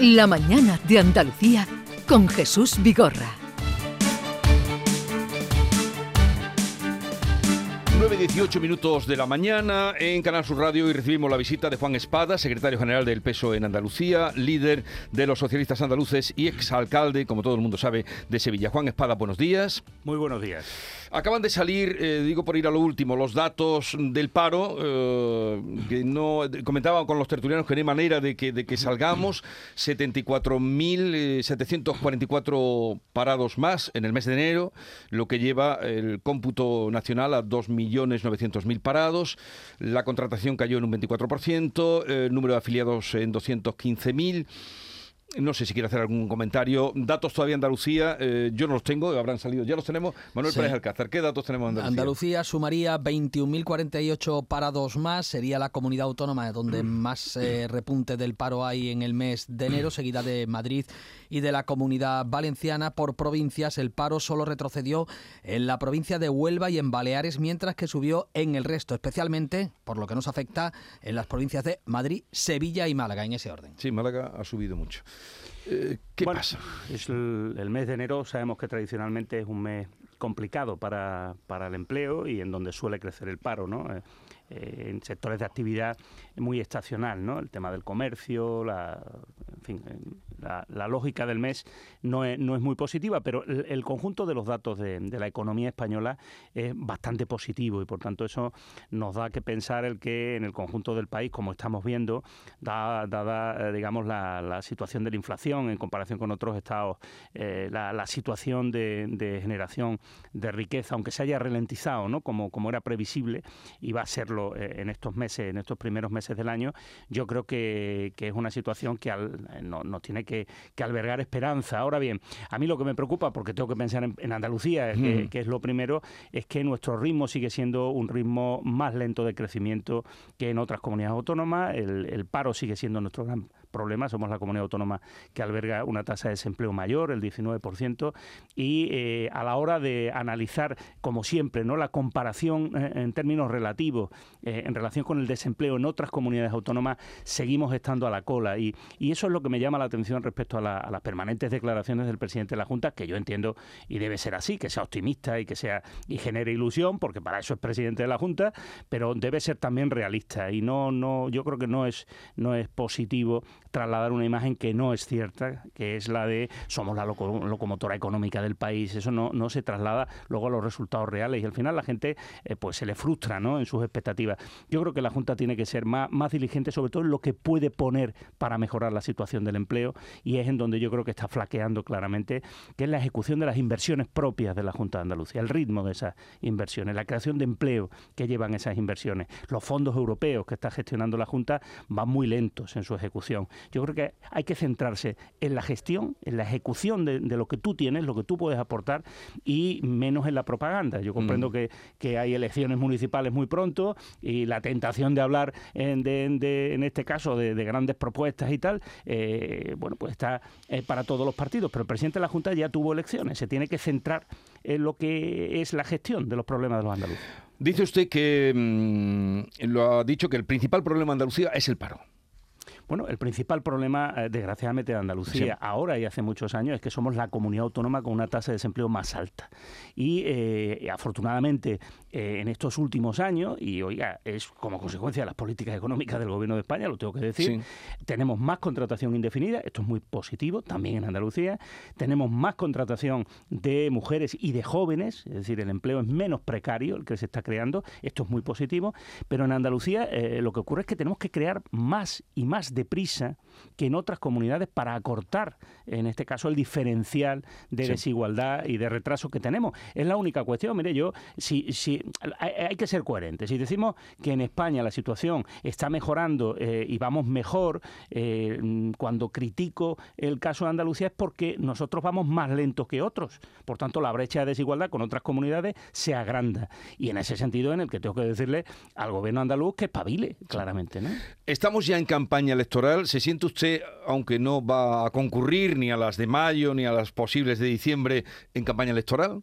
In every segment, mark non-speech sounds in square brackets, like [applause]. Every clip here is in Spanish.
La mañana de Andalucía con Jesús Vigorra. 9 18 minutos de la mañana en Canal Sur Radio y recibimos la visita de Juan Espada, secretario general del PSOE en Andalucía, líder de los socialistas andaluces y exalcalde, como todo el mundo sabe, de Sevilla. Juan Espada, buenos días. Muy buenos días. Acaban de salir, eh, digo por ir a lo último, los datos del paro, eh, que no comentaba con los tertulianos que no hay manera de que, de que salgamos, 74.744 parados más en el mes de enero, lo que lleva el cómputo nacional a 2.900.000 parados, la contratación cayó en un 24%, el número de afiliados en 215.000. No sé si quiere hacer algún comentario. Datos todavía Andalucía, eh, yo no los tengo, habrán salido, ya los tenemos. Manuel Sí. Pérez Alcázar, ¿qué datos tenemos Andalucía? Andalucía sumaría 21.048 parados más, sería la comunidad autónoma donde más eh, [clears throat] repunte del paro hay en el mes de enero, seguida de Madrid y de la comunidad valenciana. Por provincias, el paro solo retrocedió en la provincia de Huelva y en Baleares, mientras que subió en el resto, especialmente, por lo que nos afecta, en las provincias de Madrid, Sevilla y Málaga, en ese orden. Sí, Málaga ha subido mucho. Eh, ¿Qué Bueno, pasa? Es el, el mes de enero, sabemos que tradicionalmente es un mes complicado para, para el empleo y en donde suele crecer el paro, ¿no? Eh, en sectores de actividad muy estacional, ¿no? El tema del comercio, la, en fin, eh, la, lógica del mes no es, muy positiva, pero el, conjunto de los datos de, de la economía española es bastante positivo y por tanto eso nos da que pensar el que en el conjunto del país, como estamos viendo, da- dada, eh, digamos, la, situación de la inflación en comparación con otros estados, la, la situación de, de generación de riqueza, aunque se haya ralentizado, ¿no? Como, como era previsible, y va a serlo eh, en estos meses, en estos primeros meses del año, yo creo que, que es una situación que al- eh, no- nos tiene que, que albergar esperanza. Ahora bien, a mí lo que me preocupa, porque tengo que pensar en, en Andalucía, que, Mm. que es lo primero, es que nuestro ritmo sigue siendo un ritmo más lento de crecimiento que en otras comunidades autónomas. El, el paro sigue siendo nuestro gran problema. Somos la comunidad autónoma que alberga una tasa de desempleo mayor, el 19%, y eh, a la hora de analizar, como siempre, no la comparación eh, en términos relativos eh, en relación con el desempleo en otras comunidades autónomas, seguimos estando a la cola. Y, y eso es lo que me llama la atención respecto a, a las permanentes declaraciones del presidente de la Junta, que yo entiendo y debe ser así, que sea optimista y que sea y genere ilusión, porque para eso es presidente de la Junta, pero debe ser también realista y no, no, yo creo que no es, no es positivo trasladar una imagen que no es cierta, que es la de somos la loco- locomotora económica del país. Eso no, no se traslada luego a los resultados reales y al final la gente eh, pues se le frustra ¿no? en sus expectativas. Yo creo que la Junta tiene que ser más, más diligente sobre todo en lo que puede poner para mejorar la situación del empleo y es en donde yo creo que está flaqueando claramente, que es la ejecución de las inversiones propias de la Junta de Andalucía, el ritmo de esas inversiones, la creación de empleo que llevan esas inversiones. Los fondos europeos que está gestionando la Junta van muy lentos en su ejecución. Yo creo que hay que centrarse en la gestión, en la ejecución de, de lo que tú tienes, lo que tú puedes aportar y menos en la propaganda. Yo comprendo Mm. que, que hay elecciones municipales muy pronto y la tentación de hablar en, de- de- en este caso de, de grandes propuestas y tal, eh, bueno, pues está eh, para todos los partidos, pero el presidente de la Junta ya tuvo elecciones, se tiene que centrar en lo que es la gestión de los problemas de los andaluces. Dice usted que mm, lo ha dicho que el principal problema de Andalucía es el paro. Bueno, el principal problema, eh, desgraciadamente, de Andalucía Sí. ahora y hace muchos años es que somos la comunidad autónoma con una tasa de desempleo más alta. Y eh, afortunadamente, eh, en estos últimos años, y oiga, es como consecuencia de las políticas económicas del Gobierno de España, lo tengo que decir, tenemos más contratación indefinida, esto es muy positivo, también en Andalucía. Tenemos más contratación de mujeres y de jóvenes, es decir, el empleo es menos precario el que se está creando, esto es muy positivo. Pero en Andalucía eh, lo que ocurre es que tenemos que crear más y más deprisa que en otras comunidades para acortar, en este caso, el diferencial de Sí. desigualdad y de retraso que tenemos. Es la única cuestión. Mire, yo, si, si hay, que ser coherentes. Si decimos que en España la situación está mejorando eh, y vamos mejor, eh, cuando critico el caso de Andalucía es porque nosotros vamos más lentos que otros. Por tanto, la brecha de desigualdad con otras comunidades se agranda. Y en ese sentido, en el que tengo que decirle al gobierno andaluz que espabile, claramente, ¿no? Estamos ya en campaña electoral. ¿Se siente usted, aunque no va a concurrir ni a las de mayo ni a las posibles de diciembre, en campaña electoral?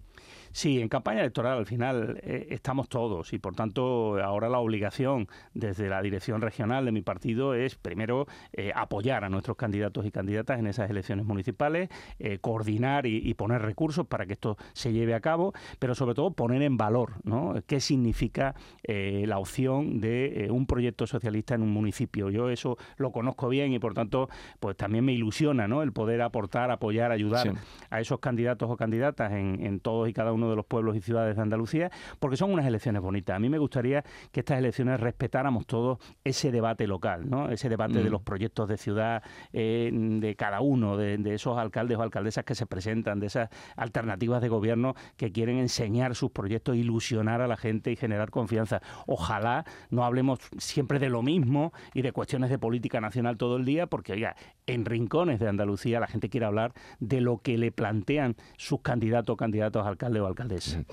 Sí, en campaña electoral al final eh, estamos todos y por tanto ahora la obligación desde la dirección regional de mi partido es primero eh, apoyar a nuestros candidatos y candidatas en esas elecciones municipales, eh, coordinar y, poner recursos para que esto se lleve a cabo, pero sobre todo poner en valor ¿no? qué significa la opción de un proyecto socialista en un municipio. Yo eso lo conozco bien y por tanto pues también me ilusiona ¿no? el poder aportar, apoyar, ayudar a esos candidatos o candidatas en todos y cada uno de los pueblos y ciudades de Andalucía, porque son unas elecciones bonitas. A mí me gustaría que estas elecciones respetáramos todos ese debate local, ¿no? ese debate de mm. los proyectos de ciudad eh, de cada uno, de, esos alcaldes o alcaldesas que se presentan, de esas alternativas de gobierno que quieren enseñar sus proyectos, ilusionar a la gente y generar confianza. Ojalá no hablemos siempre de lo mismo y de cuestiones de política nacional todo el día, porque oiga, en rincones de Andalucía la gente quiere hablar de lo que le plantean sus candidatos o candidatos a alcalde o alcaldesa.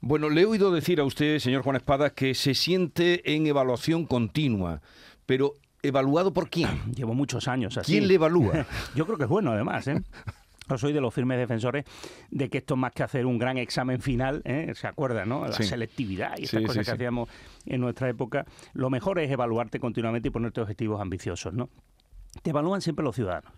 Bueno, le he oído decir a usted, señor Juan Espada, que se siente en evaluación continua, pero ¿evaluado por quién? [clears throat] Llevo muchos años así. ¿Quién le evalúa? [laughs] Yo creo que es bueno, además, ¿eh? [laughs] Yo soy de los firmes defensores de que esto más que hacer un gran examen final, ¿eh? ¿se acuerda, no? La selectividad y estas cosas que hacíamos en nuestra época, lo mejor es evaluarte continuamente y ponerte objetivos ambiciosos, ¿no? Te evalúan siempre los ciudadanos.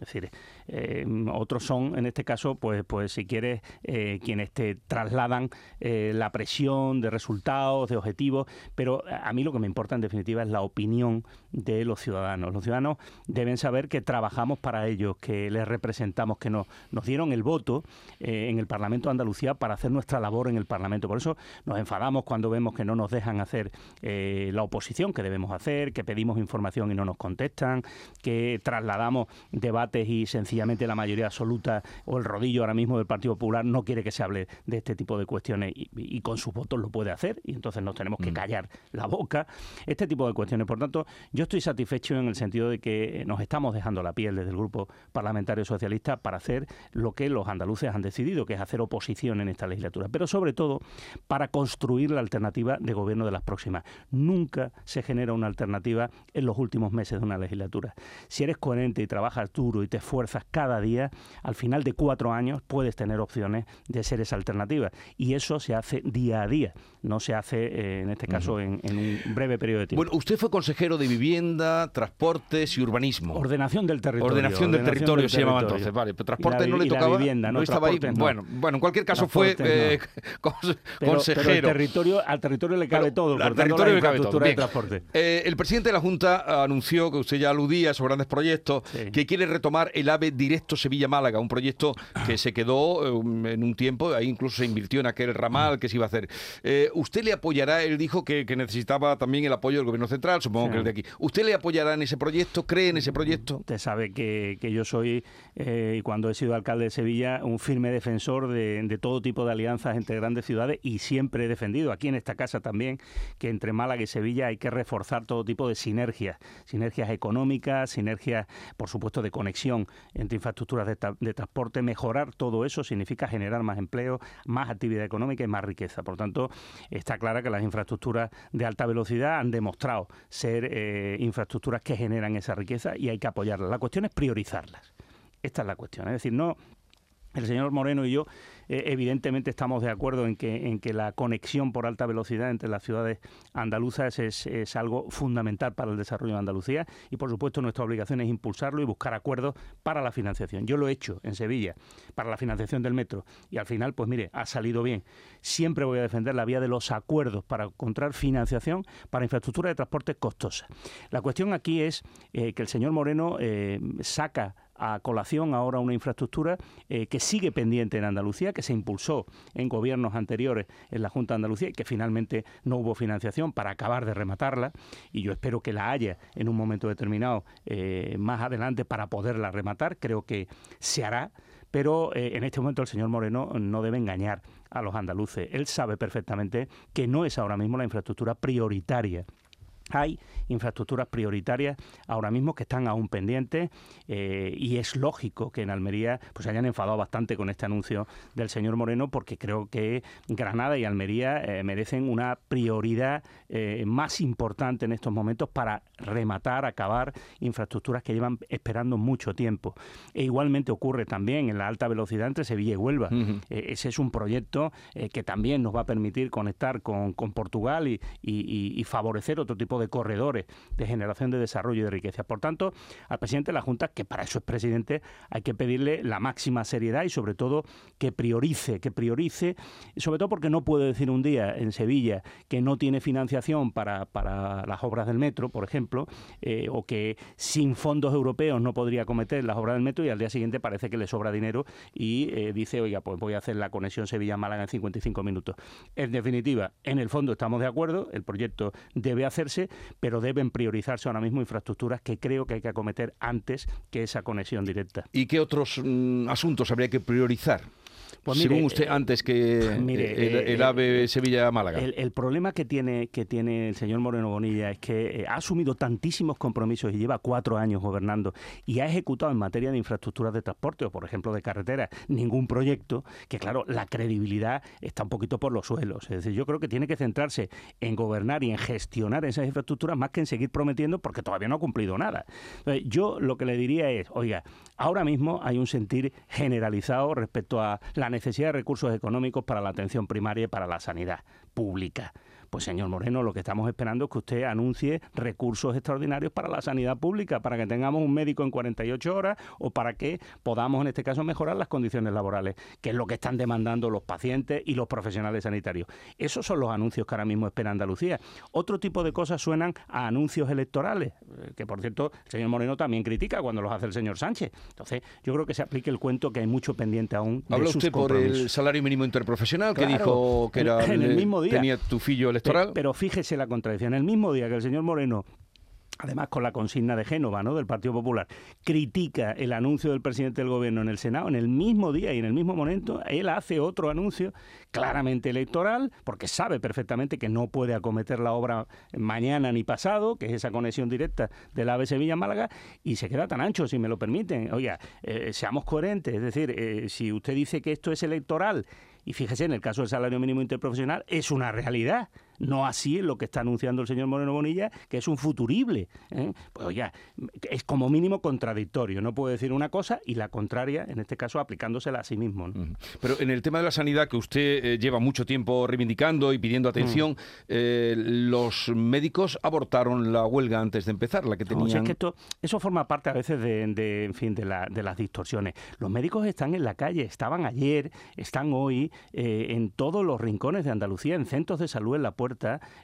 Es decir, eh, otros son, en este caso, pues, pues si quieres, eh, quienes te trasladan eh, la presión de resultados, de objetivos, pero a mí lo que me importa en definitiva es la opinión de los ciudadanos. Los ciudadanos deben saber que trabajamos para ellos, que les representamos, que nos, nos dieron el voto en el Parlamento de Andalucía para hacer nuestra labor en el Parlamento. Por eso nos enfadamos cuando vemos que no nos dejan hacer la oposición que debemos hacer, que pedimos información y no nos contestan, que trasladamos debates y sencillamente la mayoría absoluta o el rodillo ahora mismo del Partido Popular no quiere que se hable de este tipo de cuestiones y, con sus votos lo puede hacer y entonces nos tenemos que mm. callar la boca. Este tipo de cuestiones. Por tanto, yo estoy satisfecho en el sentido de que nos estamos dejando la piel desde el Grupo Parlamentario Socialista para hacer lo que los andaluces han decidido, que es hacer oposición en esta legislatura, pero sobre todo para construir la alternativa de gobierno de las próximas. Nunca se genera una alternativa en los últimos meses de una legislatura. Si eres coherente y trabajas duro y te esfuerzas cada día, al final de cuatro años puedes tener opciones de ser esa alternativa. Y eso se hace día a día, no se hace, eh, en este caso, en, un breve periodo de tiempo. Bueno, usted fue consejero de Vivienda, Transportes y Urbanismo. Ordenación del territorio. Ordenación del territorio se llamaba entonces, vale. Pero transporte no le tocaba. vivienda, no, estaba ahí. Bueno, bueno, en cualquier caso fue eh, [laughs] consejero. Pero territorio, al territorio le cabe todo. Al territorio le cabe todo. De transporte. Eh, el presidente de la Junta anunció, que usted ya aludía, esos grandes proyectos, que quiere retomar el AVE directo Sevilla-Málaga, un proyecto que se quedó en un tiempo, ahí incluso se invirtió en aquel ramal que se iba a hacer. Eh, ¿Usted le apoyará? Él dijo que, necesitaba también el apoyo del gobierno central, supongo que el de aquí. ¿Usted le apoyará en ese proyecto? ¿Cree en ese proyecto? Usted sabe que, yo soy, eh, y cuando he sido alcalde de Sevilla, un firme defensor de, de todo tipo de alianzas entre grandes ciudades y siempre he defendido, aquí en esta casa también, que entre Málaga y Sevilla hay que reforzar todo tipo de sinergias, sinergias económicas, sinergias, por supuesto, de conexión entre infraestructuras de, transporte, mejorar todo eso significa generar más empleo, más actividad económica y más riqueza. Por tanto, está clara que las infraestructuras de alta velocidad han demostrado ser eh, infraestructuras que generan esa riqueza y hay que apoyarlas. La cuestión es priorizarlas. Esta es la cuestión. Es decir, no el señor Moreno y yo eh, evidentemente estamos de acuerdo en que, en que la conexión por alta velocidad entre las ciudades andaluzas es, algo fundamental para el desarrollo de Andalucía y por supuesto nuestra obligación es impulsarlo y buscar acuerdos para la financiación. Yo lo he hecho en Sevilla para la financiación del metro y al final, pues mire, ha salido bien. Siempre voy a defender la vía de los acuerdos para encontrar financiación para infraestructura de transporte costosa. La cuestión aquí es eh, que el señor Moreno eh, saca a colación ahora una infraestructura eh, que sigue pendiente en Andalucía, que se impulsó en gobiernos anteriores en la Junta de Andalucía y que finalmente no hubo financiación para acabar de rematarla y yo espero que la haya en un momento determinado eh, más adelante para poderla rematar. Creo que se hará pero eh, en este momento el señor Moreno no debe engañar a los andaluces. Él sabe perfectamente que no es ahora mismo la infraestructura prioritaria hay infraestructuras prioritarias ahora mismo que están aún pendientes eh, y es lógico que en Almería pues se hayan enfadado bastante con este anuncio del señor Moreno porque creo que Granada y Almería eh, merecen una prioridad eh, más importante en estos momentos para rematar, acabar infraestructuras que llevan esperando mucho tiempo. E igualmente ocurre también en la alta velocidad entre Sevilla y Huelva. ese es un proyecto que también nos va a permitir conectar con, Portugal y favorecer otro tipo de corredores de generación de desarrollo y de riqueza. Por tanto, al presidente de la Junta, que para eso es presidente, hay que pedirle la máxima seriedad y sobre todo que priorice, que priorice, sobre todo porque no puede decir un día en Sevilla que no tiene financiación para, para las obras del metro, por ejemplo, eh, o que sin fondos europeos no podría cometer las obras del metro y al día siguiente parece que le sobra dinero y eh, dice, oiga, pues voy a hacer la conexión Sevilla-Málaga en 55 minutos. En definitiva, en el fondo estamos de acuerdo, el proyecto debe hacerse, pero deben priorizarse ahora mismo infraestructuras que creo que hay que acometer antes que esa conexión directa. ¿Y qué otros mm, asuntos habría que priorizar? Pues Según usted, eh, antes que el, eh, AVE eh, Sevilla-Málaga. El, problema que tiene, que tiene el señor Moreno Bonilla es que ha asumido tantísimos compromisos y lleva cuatro años gobernando y ha ejecutado en materia de infraestructuras de transporte o, por ejemplo, de carreteras ningún proyecto, que claro, la credibilidad está un poquito por los suelos. Es decir, yo creo que tiene que centrarse en gobernar y en gestionar esas infraestructuras más que en seguir prometiendo porque todavía no ha cumplido nada. Entonces, yo lo que le diría es, oiga, ahora mismo hay un sentir generalizado respecto a la necesidad de recursos económicos para la atención primaria y para la sanidad pública. Pues señor Moreno, lo que estamos esperando es que usted anuncie recursos extraordinarios para la sanidad pública, para que tengamos un médico en 48 horas o para que podamos, en este caso, mejorar las condiciones laborales, que es lo que están demandando los pacientes y los profesionales sanitarios. Esos son los anuncios que ahora mismo espera Andalucía. Otro tipo de cosas suenan a anuncios electorales, eh, que por cierto el señor Moreno también critica cuando los hace el señor Sánchez. Entonces, yo creo que se aplique el cuento que hay mucho pendiente aún. De ¿Habla usted por el salario mínimo interprofesional que dijo que era en el mismo día. tenía tu fillo pero fíjese la contradicción. El mismo día que el señor Moreno además con la consigna de Génova, ¿no? del Partido Popular, critica el anuncio del presidente del gobierno en el Senado, en el mismo día y en el mismo momento, él hace otro anuncio claramente electoral, porque sabe perfectamente que no puede acometer la obra mañana ni pasado, que es esa conexión directa del AVE Sevilla-Málaga, y se queda tan ancho, si me lo permiten. Oiga, eh, seamos coherentes, es decir, eh, si usted dice que esto es electoral, y fíjese, en el caso del salario mínimo interprofesional, es una realidad no así lo que está anunciando el señor Moreno Bonilla, que es un futurible. ¿eh? Pues ya, es como mínimo contradictorio. No puede decir una cosa y la contraria, en este caso, aplicándosela a sí mismo. Pero en el tema de la sanidad, que usted eh, lleva mucho tiempo reivindicando y pidiendo atención, eh, los médicos abortaron la huelga antes de empezar, la que tenían... que esto, eso forma parte a veces de, en fin, de, la, de, las distorsiones. Los médicos están en la calle, estaban ayer, están hoy en todos los rincones de Andalucía, en centros de salud en la puerta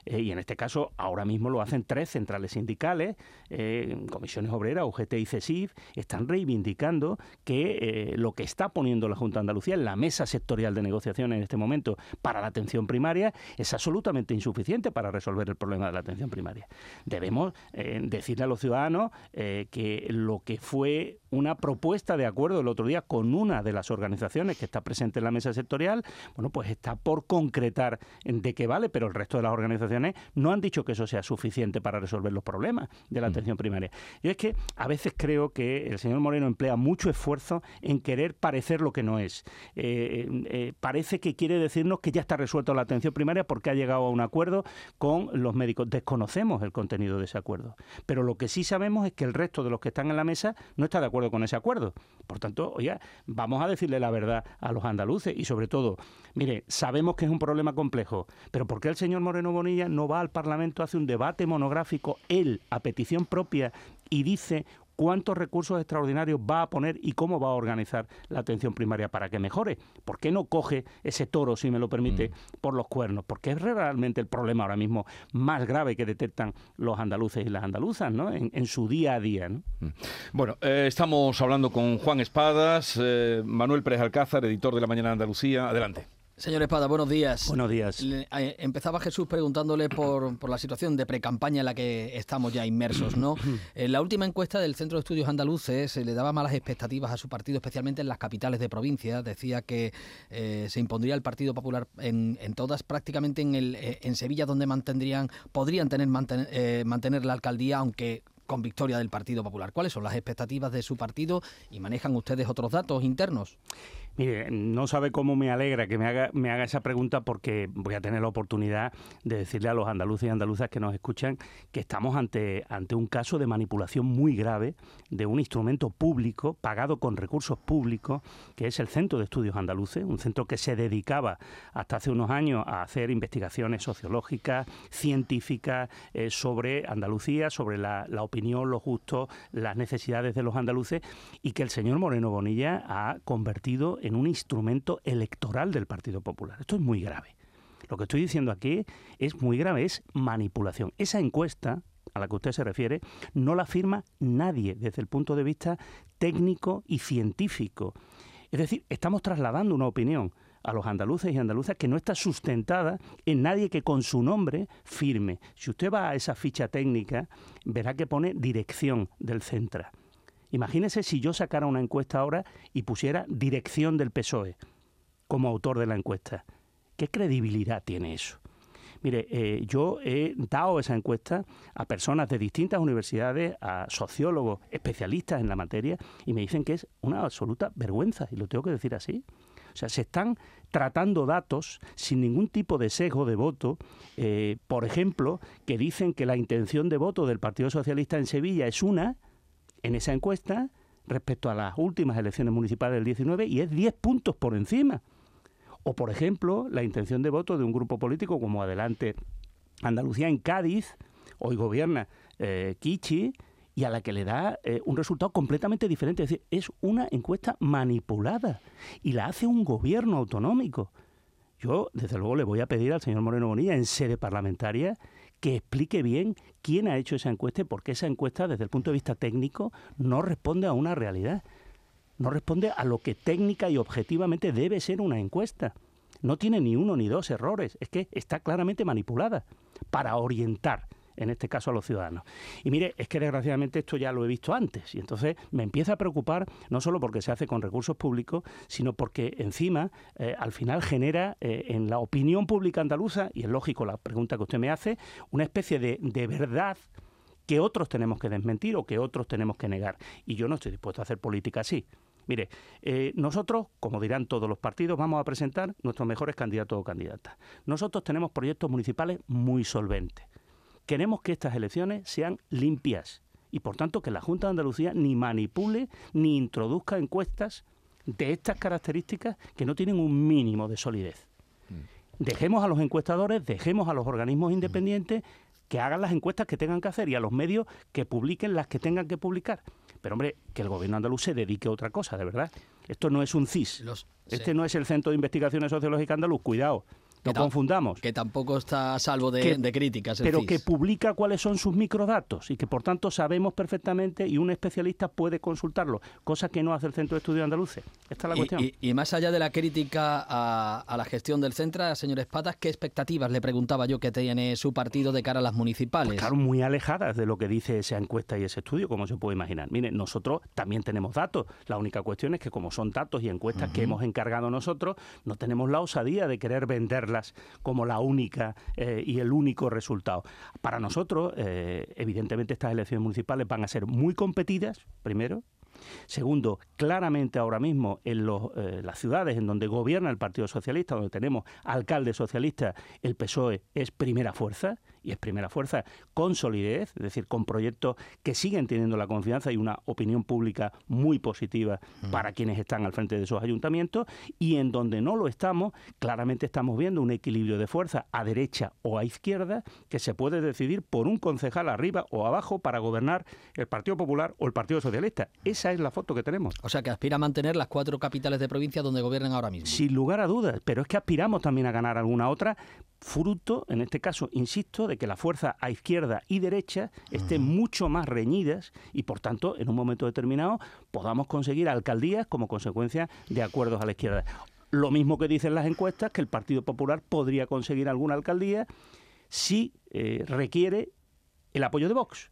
eh, y en este caso ahora mismo lo hacen tres centrales sindicales, eh, comisiones obreras, UGT y CESIF, están reivindicando que eh, lo que está poniendo la Junta de Andalucía en la mesa sectorial de negociación en este momento para la atención primaria es absolutamente insuficiente para resolver el problema de la atención primaria. Debemos decirle a los ciudadanos que lo que fue una propuesta de acuerdo el otro día con una de las organizaciones que está presente en la mesa sectorial, bueno, pues está por concretar de qué vale, pero el resto de las organizaciones no han dicho que eso sea suficiente para resolver los problemas de la atención primaria. Yo es que a veces creo que el señor Moreno emplea mucho esfuerzo en querer parecer lo que no es. Eh, eh, parece que quiere decirnos que ya está resuelto la atención primaria porque ha llegado a un acuerdo con los médicos. Desconocemos el contenido de ese acuerdo. Pero lo que sí sabemos es que el resto de los que están en la mesa no está de acuerdo con ese acuerdo. Por tanto, oye, vamos a decirle la verdad a los andaluces y sobre todo, mire, sabemos que es un problema complejo, pero ¿por qué el señor Moreno Bonilla no va al Parlamento, hace un debate monográfico, él, a petición propia, y dice cuántos recursos extraordinarios va a poner y cómo va a organizar la atención primaria para que mejore. ¿Por qué no coge ese toro, si me lo permite, mm. por los cuernos? Porque es realmente el problema ahora mismo más grave que detectan los andaluces y las andaluzas ¿no? en, su día a día. Mm. Bueno, eh, estamos hablando con Juan Espadas, eh, Manuel Pérez Alcázar, editor de La Mañana de Andalucía. Adelante. Señor Espada, buenos días. Buenos días. Eh, empezaba Jesús preguntándole por, por la situación de precampaña en la que estamos ya inmersos, ¿no? [clears throat] En la última encuesta del Centro de Estudios Andaluces se le daba malas expectativas a su partido, especialmente en las capitales de provincia. Decía que eh, se impondría el Partido Popular en, en todas, prácticamente en, el, eh, en Sevilla, donde mantendrían, podrían tener mantener, mantener la alcaldía, aunque con victoria del Partido Popular. ¿Cuáles son las expectativas de su partido y manejan ustedes otros datos internos? Mire, no sabe cómo me alegra que me haga, esa pregunta porque voy a tener la oportunidad de decirle a los andaluces y andaluzas que nos escuchan que estamos ante, ante un caso de manipulación muy grave de un instrumento público pagado con recursos públicos, que es el Centro de Estudios Andaluces, un centro que se dedicaba hasta hace unos años a hacer investigaciones sociológicas, científicas eh, sobre Andalucía, sobre la, la opinión, los gustos, las necesidades de los andaluces y que el señor Moreno Bonilla ha convertido en un instrumento electoral del Partido Popular. Esto es muy grave. Lo que estoy diciendo aquí es muy grave, es manipulación. Esa encuesta a la que usted se refiere no la firma nadie desde el punto de vista técnico y científico. Es decir, estamos trasladando una opinión a los andaluces y andaluzas que no está sustentada en nadie que con su nombre firme. Si usted va a esa ficha técnica, verá que pone dirección del Centra. Imagínese si yo sacara una encuesta ahora y pusiera dirección del PSOE como autor de la encuesta. ¿Qué credibilidad tiene eso? Mire, eh, yo he dado esa encuesta a personas de distintas universidades, a sociólogos, especialistas en la materia, y me dicen que es una absoluta vergüenza, y lo tengo que decir así. O sea, se están tratando datos sin ningún tipo de sesgo de voto, eh, por ejemplo, que dicen que la intención de voto del Partido Socialista en Sevilla es una, en esa encuesta respecto a las últimas elecciones municipales del 19 y es 10 puntos por encima. O, por ejemplo, la intención de voto de un grupo político como Adelante Andalucía en Cádiz, hoy gobierna eh, y a la que le da eh, un resultado completamente diferente. Es decir, es una encuesta manipulada y la hace un gobierno autonómico. Yo, desde luego, le voy a pedir al señor Moreno Bonilla en sede parlamentaria que explique bien quién ha hecho esa encuesta y por qué esa encuesta, desde el punto de vista técnico, no responde a una realidad. No responde a lo que técnica y objetivamente debe ser una encuesta. No tiene ni uno ni dos errores. Es que está claramente manipulada para orientar en este caso a los ciudadanos. Y mire, es que desgraciadamente esto ya lo he visto antes y entonces me empieza a preocupar no solo porque se hace con recursos públicos, sino porque encima eh, al final genera eh, en la opinión pública andaluza, y es lógico la pregunta que usted me hace, una especie de, de verdad que otros tenemos que desmentir o que otros tenemos que negar. Y yo no estoy dispuesto a hacer política así. Mire, eh, nosotros, como dirán todos los partidos, vamos a presentar nuestros mejores candidatos o candidatas. Nosotros tenemos proyectos municipales muy solventes. Queremos que estas elecciones sean limpias y, por tanto, que la Junta de Andalucía ni manipule ni introduzca encuestas de estas características que no tienen un mínimo de solidez. Mm. Dejemos a los encuestadores, dejemos a los organismos independientes que hagan las encuestas que tengan que hacer y a los medios que publiquen las que tengan que publicar. Pero hombre, que el gobierno andaluz se dedique a otra cosa, de verdad. Esto no es un CIS. este no es el Centro de Investigaciones Sociológicas Andaluz, cuidado. No confundamos. Que tampoco está a salvo de, críticas. pero que publica cuáles son sus microdatos y que por tanto sabemos perfectamente y un especialista puede consultarlo, cosa que no hace el Centro de Estudios Andaluces. Esta es la cuestión. Y, más allá de la crítica a, la gestión del centro, señor Espadas, ¿qué expectativas le preguntaba yo que tiene su partido de cara a las municipales? Pues claro, muy alejadas de lo que dice esa encuesta y ese estudio, como se puede imaginar. Mire, nosotros también tenemos datos. La única cuestión es que como son datos y encuestas que hemos encargado nosotros, no tenemos la osadía de querer como la única eh, y el único resultado. Para nosotros, eh, evidentemente, estas elecciones municipales van a ser muy competidas, primero, Segundo, claramente ahora mismo en eh, las ciudades en donde gobierna el Partido Socialista, donde tenemos alcaldes socialistas, el PSOE es primera fuerza y es primera fuerza con solidez, es decir, con proyectos que siguen teniendo la confianza y una opinión pública muy positiva mm. para quienes están al frente de esos ayuntamientos y en donde no lo estamos, claramente estamos viendo un equilibrio de fuerza a derecha o a izquierda que se puede decidir por un concejal arriba o abajo para gobernar el Partido Popular o el Partido Socialista. Esa es la foto que tenemos. O sea, que aspira a mantener las cuatro capitales de provincia donde gobiernan ahora mismo. Sin lugar a dudas, pero es que aspiramos también a ganar alguna otra fruto, en este caso, insisto, de que la fuerza a izquierda y derecha estén mucho más reñidas y, por tanto, en un momento determinado podamos conseguir alcaldías como consecuencia de acuerdos a la izquierda. Lo mismo que dicen las encuestas, que el Partido Popular podría conseguir alguna alcaldía si eh, requiere el apoyo de Vox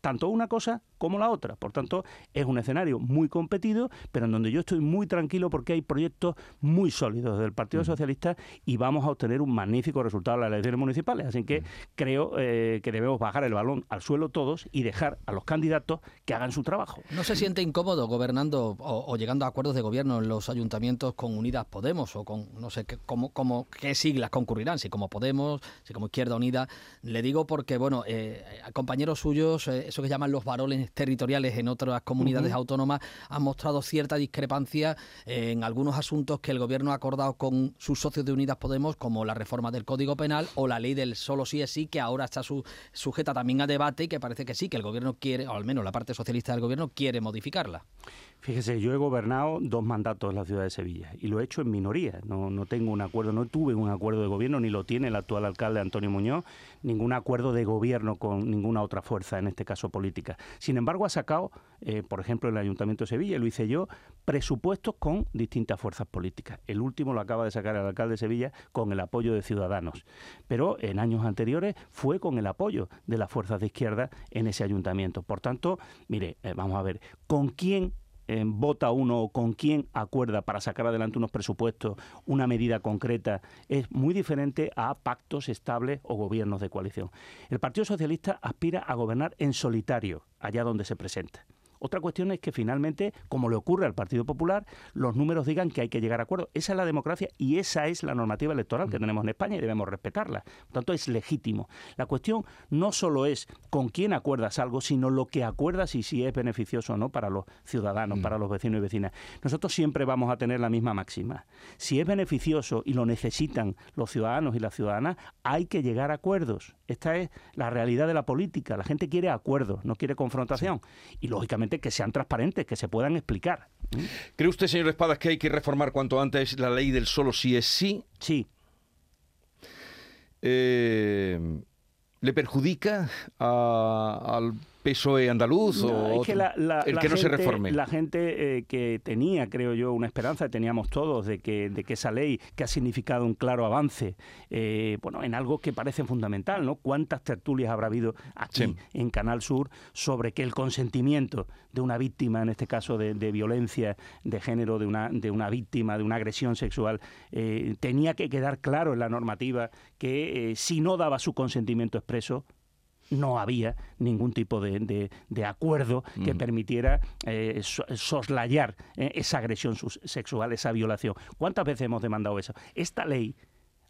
tanto una cosa como la otra. Por tanto, es un escenario muy competido, pero en donde yo estoy muy tranquilo porque hay proyectos muy sólidos del Partido Socialista y vamos a obtener un magnífico resultado en las elecciones municipales. Así que creo eh, que debemos bajar el balón al suelo todos y dejar a los candidatos que hagan su trabajo. ¿No se siente incómodo gobernando o, llegando a acuerdos de gobierno en los ayuntamientos con Unidas Podemos o con, no sé, qué, cómo, qué siglas concurrirán? Si como Podemos, si como Izquierda Unida. Le digo porque, bueno, eh, compañeros suyos, eh, eso que llaman los varones territoriales en otras comunidades autónomas, han mostrado cierta discrepancia en algunos asuntos que el gobierno ha acordado con sus socios de Unidas Podemos, como la reforma del Código Penal o la ley del solo sí es sí, que ahora está sujeta también a debate y que parece que sí, que el gobierno quiere, o al menos la parte socialista del gobierno quiere modificarla. Fíjese, yo he gobernado dos mandatos en la ciudad de Sevilla y lo he hecho en minoría. No, no tengo un acuerdo, no tuve un acuerdo de gobierno, ni lo tiene el actual alcalde Antonio Muñoz, ningún acuerdo de gobierno con ninguna otra fuerza, en este caso política. Sin embargo, ha sacado, eh, por ejemplo, el Ayuntamiento de Sevilla, lo hice yo, presupuestos con distintas fuerzas políticas. El último lo acaba de sacar el alcalde de Sevilla con el apoyo de Ciudadanos. Pero en años anteriores fue con el apoyo de las fuerzas de izquierda en ese ayuntamiento. Por tanto, mire, eh, vamos a ver, ¿con quién vota uno con quién acuerda para sacar adelante unos presupuestos, una medida concreta, es muy diferente a pactos estables o gobiernos de coalición. El Partido Socialista aspira a gobernar en solitario, allá donde se presenta. Otra cuestión es que finalmente, como le ocurre al Partido Popular, los números digan que hay que llegar a acuerdos. Esa es la democracia y esa es la normativa electoral que mm. tenemos en España y debemos respetarla. Por tanto, es legítimo. La cuestión no solo es con quién acuerdas algo, sino lo que acuerdas y si es beneficioso o no para los ciudadanos, mm. para los vecinos y vecinas. Nosotros siempre vamos a tener la misma máxima. Si es beneficioso y lo necesitan los ciudadanos y las ciudadanas, hay que llegar a acuerdos. Esta es la realidad de la política. La gente quiere acuerdos, no quiere confrontación. Y lógicamente que sean transparentes, que se puedan explicar. ¿Cree usted, señor Espadas, que hay que reformar cuanto antes la ley del solo sí es sí? Sí. Eh, ¿Le perjudica al PSOE andaluz o el que no se reforme? La gente eh, que tenía, creo yo, una esperanza, teníamos todos, de que, de que esa ley, que ha significado un claro avance, eh, bueno, en algo que parece fundamental, ¿no? ¿Cuántas tertulias habrá habido aquí en Canal Sur sobre que el consentimiento de una víctima, en este caso de, violencia de género, de una, de una víctima, de una agresión sexual, eh, tenía que quedar claro en la normativa que si no daba su consentimiento expreso, no había ningún tipo de, de, acuerdo que permitiera eh, soslayar eh, esa agresión sexual, esa violación. ¿Cuántas veces hemos demandado eso? Esta ley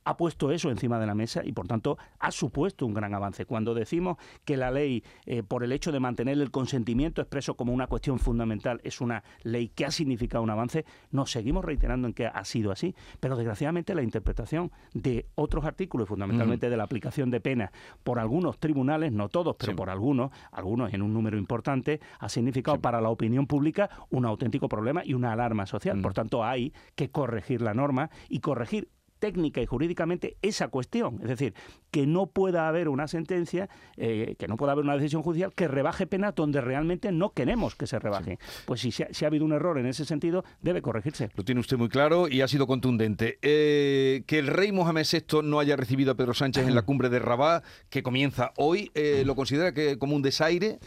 ha puesto eso encima de la mesa y, por tanto, ha supuesto un gran avance. Cuando decimos que la ley, eh, por el hecho de mantener el consentimiento expreso como una cuestión fundamental, es una ley que ha significado un avance, nos seguimos reiterando en que ha sido así. Pero, desgraciadamente, la interpretación de otros artículos, fundamentalmente de la aplicación de penas, por algunos tribunales, no todos, pero por algunos, algunos en un número importante, ha significado para la opinión pública un auténtico problema y una alarma social. Por tanto, hay que corregir la norma y corregir técnica y jurídicamente esa cuestión. Es decir, que no pueda haber una sentencia, eh, que no pueda haber una decisión judicial que rebaje penas donde realmente no queremos que se rebajen. Pues si, si, ha, habido un error en ese sentido, debe corregirse. Lo tiene usted muy claro y ha sido contundente. Eh, que el rey Mohamed VI no haya recibido a Pedro Sánchez en la cumbre de Rabat, que comienza hoy, eh, ¿lo considera que como un desaire?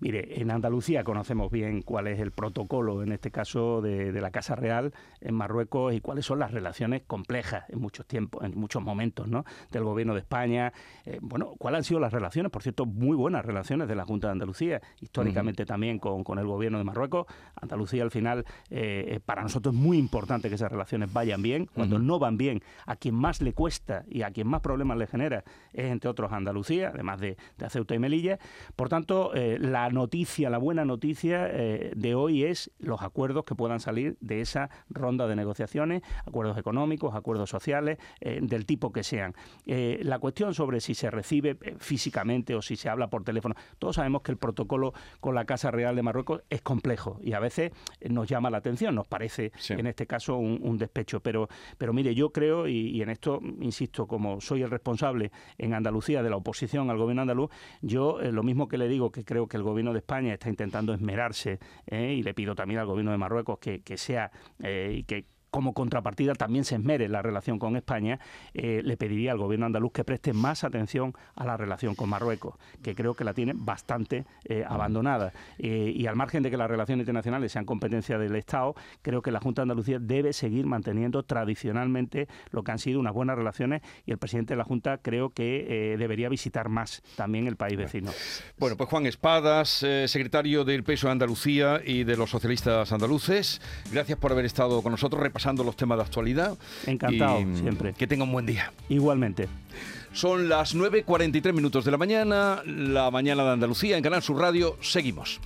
Mire, en Andalucía conocemos bien cuál es el protocolo, en este caso, de, la Casa Real en Marruecos y cuáles son las relaciones complejas en muchos tiempos, en muchos momentos, ¿no? Del gobierno de España. Eh, bueno, ¿cuáles han sido las relaciones? Por cierto, muy buenas relaciones de la Junta de Andalucía, históricamente también con, el gobierno de Marruecos. Andalucía, al final, eh, para nosotros es muy importante que esas relaciones vayan bien. Cuando no van bien, a quien más le cuesta y a quien más problemas le genera es, entre otros, Andalucía, además de, de Ceuta y Melilla. Por tanto, eh, la noticia, la buena noticia eh, de hoy es los acuerdos que puedan salir de esa ronda de negociaciones, acuerdos económicos, acuerdos sociales, eh, del tipo que sean. Eh, la cuestión sobre si se recibe físicamente o si se habla por teléfono, todos sabemos que el protocolo con la Casa Real de Marruecos es complejo y a veces nos llama la atención, nos parece en este caso un, despecho, pero, pero mire, yo creo, y, y en esto insisto, como soy el responsable en Andalucía de la oposición al gobierno andaluz, yo lo mismo que le digo que creo que el gobierno gobierno de España está intentando esmerarse ¿eh? y le pido también al gobierno de Marruecos que, sea eh, y que como contrapartida también se esmere la relación con España, eh, le pediría al gobierno andaluz que preste más atención a la relación con Marruecos, que creo que la tiene bastante eh, abandonada. Eh, y al margen de que las relaciones internacionales sean competencia del Estado, creo que la Junta de Andalucía debe seguir manteniendo tradicionalmente lo que han sido unas buenas relaciones y el presidente de la Junta creo que debería visitar más también el país vecino. Bueno, pues Juan Espadas, secretario del Peso de Andalucía y de los socialistas andaluces, gracias por haber estado con nosotros pasando los temas de actualidad. Encantado, siempre. Que tenga un buen día. Igualmente. Son las 9.43 minutos de la mañana, la mañana de Andalucía, en Canal Sur Radio, seguimos.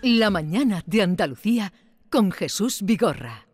La mañana de Andalucía con Jesús Vigorra.